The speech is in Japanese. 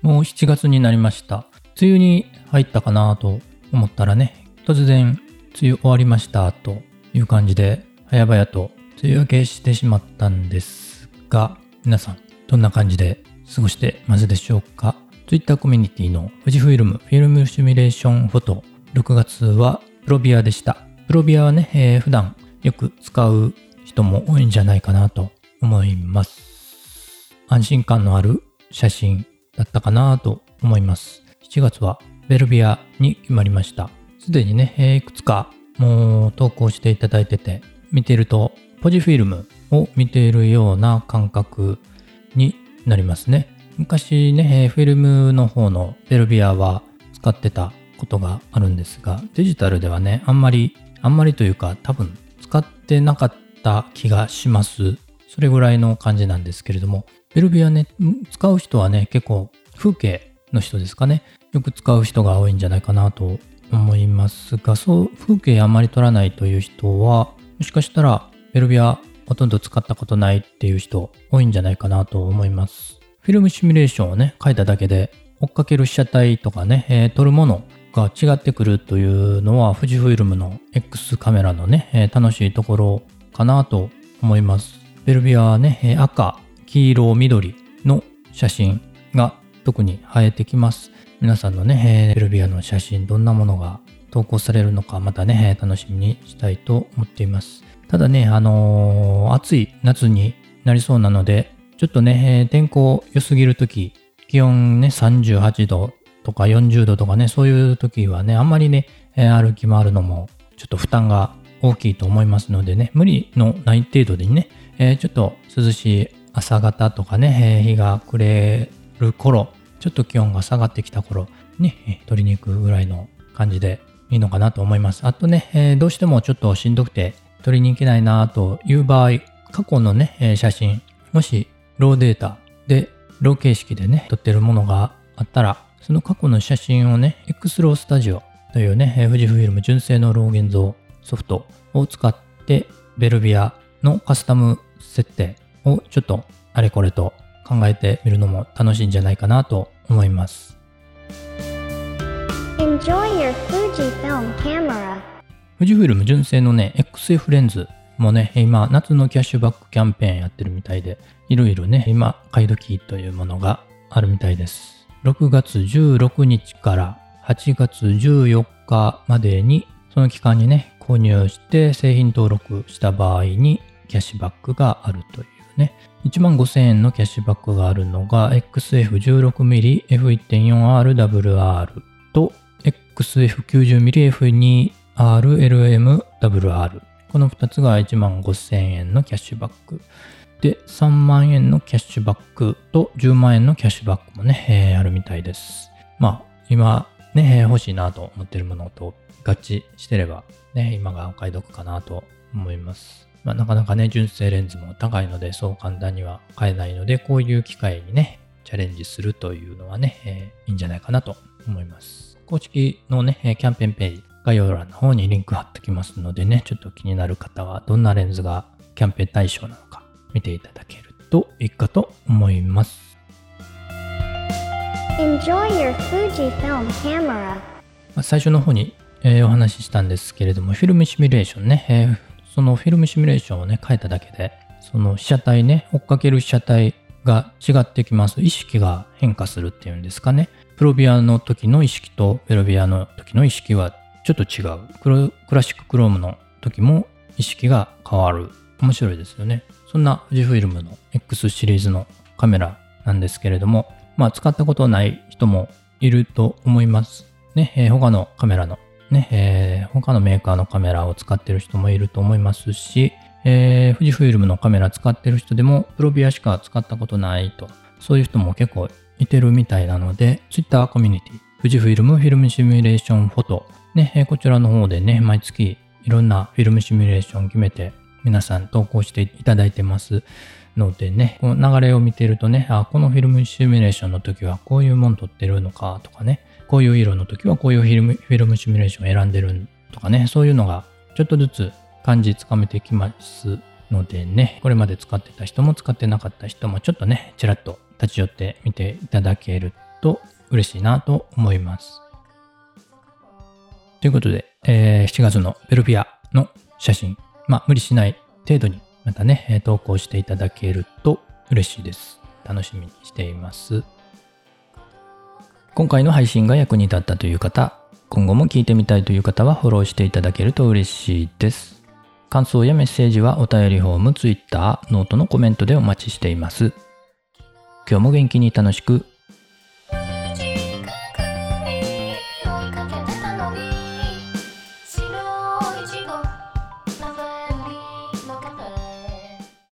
もう7月になりました。梅雨に入ったかなと思ったらね、突然梅雨終わりましたという感じで、早々と梅雨明けしてしまったんですが、皆さんどんな感じで過ごしてますでしょうか ?Twitter コミュニティの富士フイルムフィルムシミュレーションフォト6月はプロビアでした。プロビアはね、えー普段よく使う人も多いんじゃないかなと思います。安心感のある写真だったかなと思います。7月はベルビアに決まりました。すでにね、えーいくつかもう投稿していただいてて、見ているとポジフィルムを見ているような感覚になりますね。昔ね、えーフィルムの方のベルビアは使ってたことがあるんですが、デジタルではね、あんまり、あんまりというか多分使ってなかった気がします。それぐらいの感じなんですけれども、ベルビアね、使う人はね、結構風景の人ですかね。よく使う人が多いんじゃないかなと思いますが、そう、風景あんまり撮らないという人は、もしかしたらベルビアほとんど使ったことないっていう人多いんじゃないかなと思います。フィルムシミュレーションをね、書いただけで、追っかける被写体とかね、えー撮るものが違ってくるというのは、富士フイルムの X カメラのね、えー楽しいところかなと思います。ベルビアはね、赤、黄色、緑の写真が特に映えてきます。皆さんのね、えーベルビアの写真、どんなものが投稿されるのか、またね、楽しみにしたいと思っています。ただね、あのー暑い夏になりそうなので、ちょっとね、え天候良すぎるとき、気温ね、38度とか40度とかね、そういう時はね、あんまりね、え歩き回るのもちょっと負担が大きいと思いますのでね、無理のない程度でね、えーちょっと涼しい朝方とかね、日が暮れる頃、ちょっと気温が下がってきた頃に、取りに行くぐらいの感じでいいのかなと思います。あとね、どうしてもちょっとしんどくて取りに行けないなという場合、過去のね、写真、もしローデータで、ロー形式でね、撮ってるものがあったら、その過去の写真をね、X ロースタジオというね、富士フイルム純正のロー現像ソフトを使って、ベルビアのカスタム設定をちょっとあれこれと考えてみるのも楽しいんじゃないかなと思います。富士フイルム純正のね、XF レンズもね、今、夏のキャッシュバックキャンペーンやってるみたいで、いろいろね、今、買い時というものがあるみたいです。6月16日から8月14日までに、その期間にね、購入して製品登録した場合に、キャッシュバックがあるというね、1万5000円のキャッシュバックがあるのが XF16mm F1.4RWR と XF90mm F2RLMWR この2つが1万5000円のキャッシュバック。で3万円のキャッシュバックと10万円のキャッシュバックもね、えーあるみたいです。まあ今ね、欲しいなと思ってるものと合致してればね今がお買い得かなと思います。まあ、なかなかね、純正レンズも高いので、そう簡単には買えないので、こういう機会にね、チャレンジするというのはね、えーいいんじゃないかなと思います。公式のね、えーキャンペーンページ、概要欄の方にリンク貼ってきますのでね、ちょっと気になる方は、どんなレンズがキャンペーン対象なのか、見ていただけるといいかと思います。最初の方に、えーお話ししたんですけれども、フィルムシミュレーションね、えーそのフィルムシミュレーションをね、変えただけで、その被写体ね、追っかける被写体が違ってきます。意識が変化するっていうんですかね。プロビアの時の意識とベロビアの時の意識はちょっと違う。クラシッククロームの時も意識が変わる。面白いですよね。そんな富士フイルムの X シリーズのカメラなんですけれども、まあ使ったことない人もいると思います。ね、えー他のカメラのね、えー他のメーカーのカメラを使ってる人もいると思いますし、えー富士フイルムのカメラ使ってる人でもプロビアしか使ったことないと、そういう人も結構いてるみたいなので、Twitter コミュニティ、富士フイルムフィルムシミュレーションフォト、ね、えーこちらの方でね、毎月いろんなフィルムシミュレーション決めて皆さん投稿していただいてます。のでね、この流れを見てるとね、あ、このフィルムシミュレーションの時はこういうもん撮ってるのかとかね、こういう色の時はこういうフィルムフィルムシミュレーションを選んでるとかね、そういうのがちょっとずつ感じつかめてきますのでね、これまで使ってた人も使ってなかった人もちょっとね、ちらっと立ち寄ってみていただけると嬉しいなと思います。ということで、えー7月のベルフィアの写真、まあ無理しない程度にまたね、投稿していただけると嬉しいです。楽しみにしています。今回の配信が役に立ったという方、今後も聞いてみたいという方はフォローしていただけると嬉しいです。感想やメッセージはお便りフォーム、Twitter、 note のコメントでお待ちしています。今日も元気に楽しく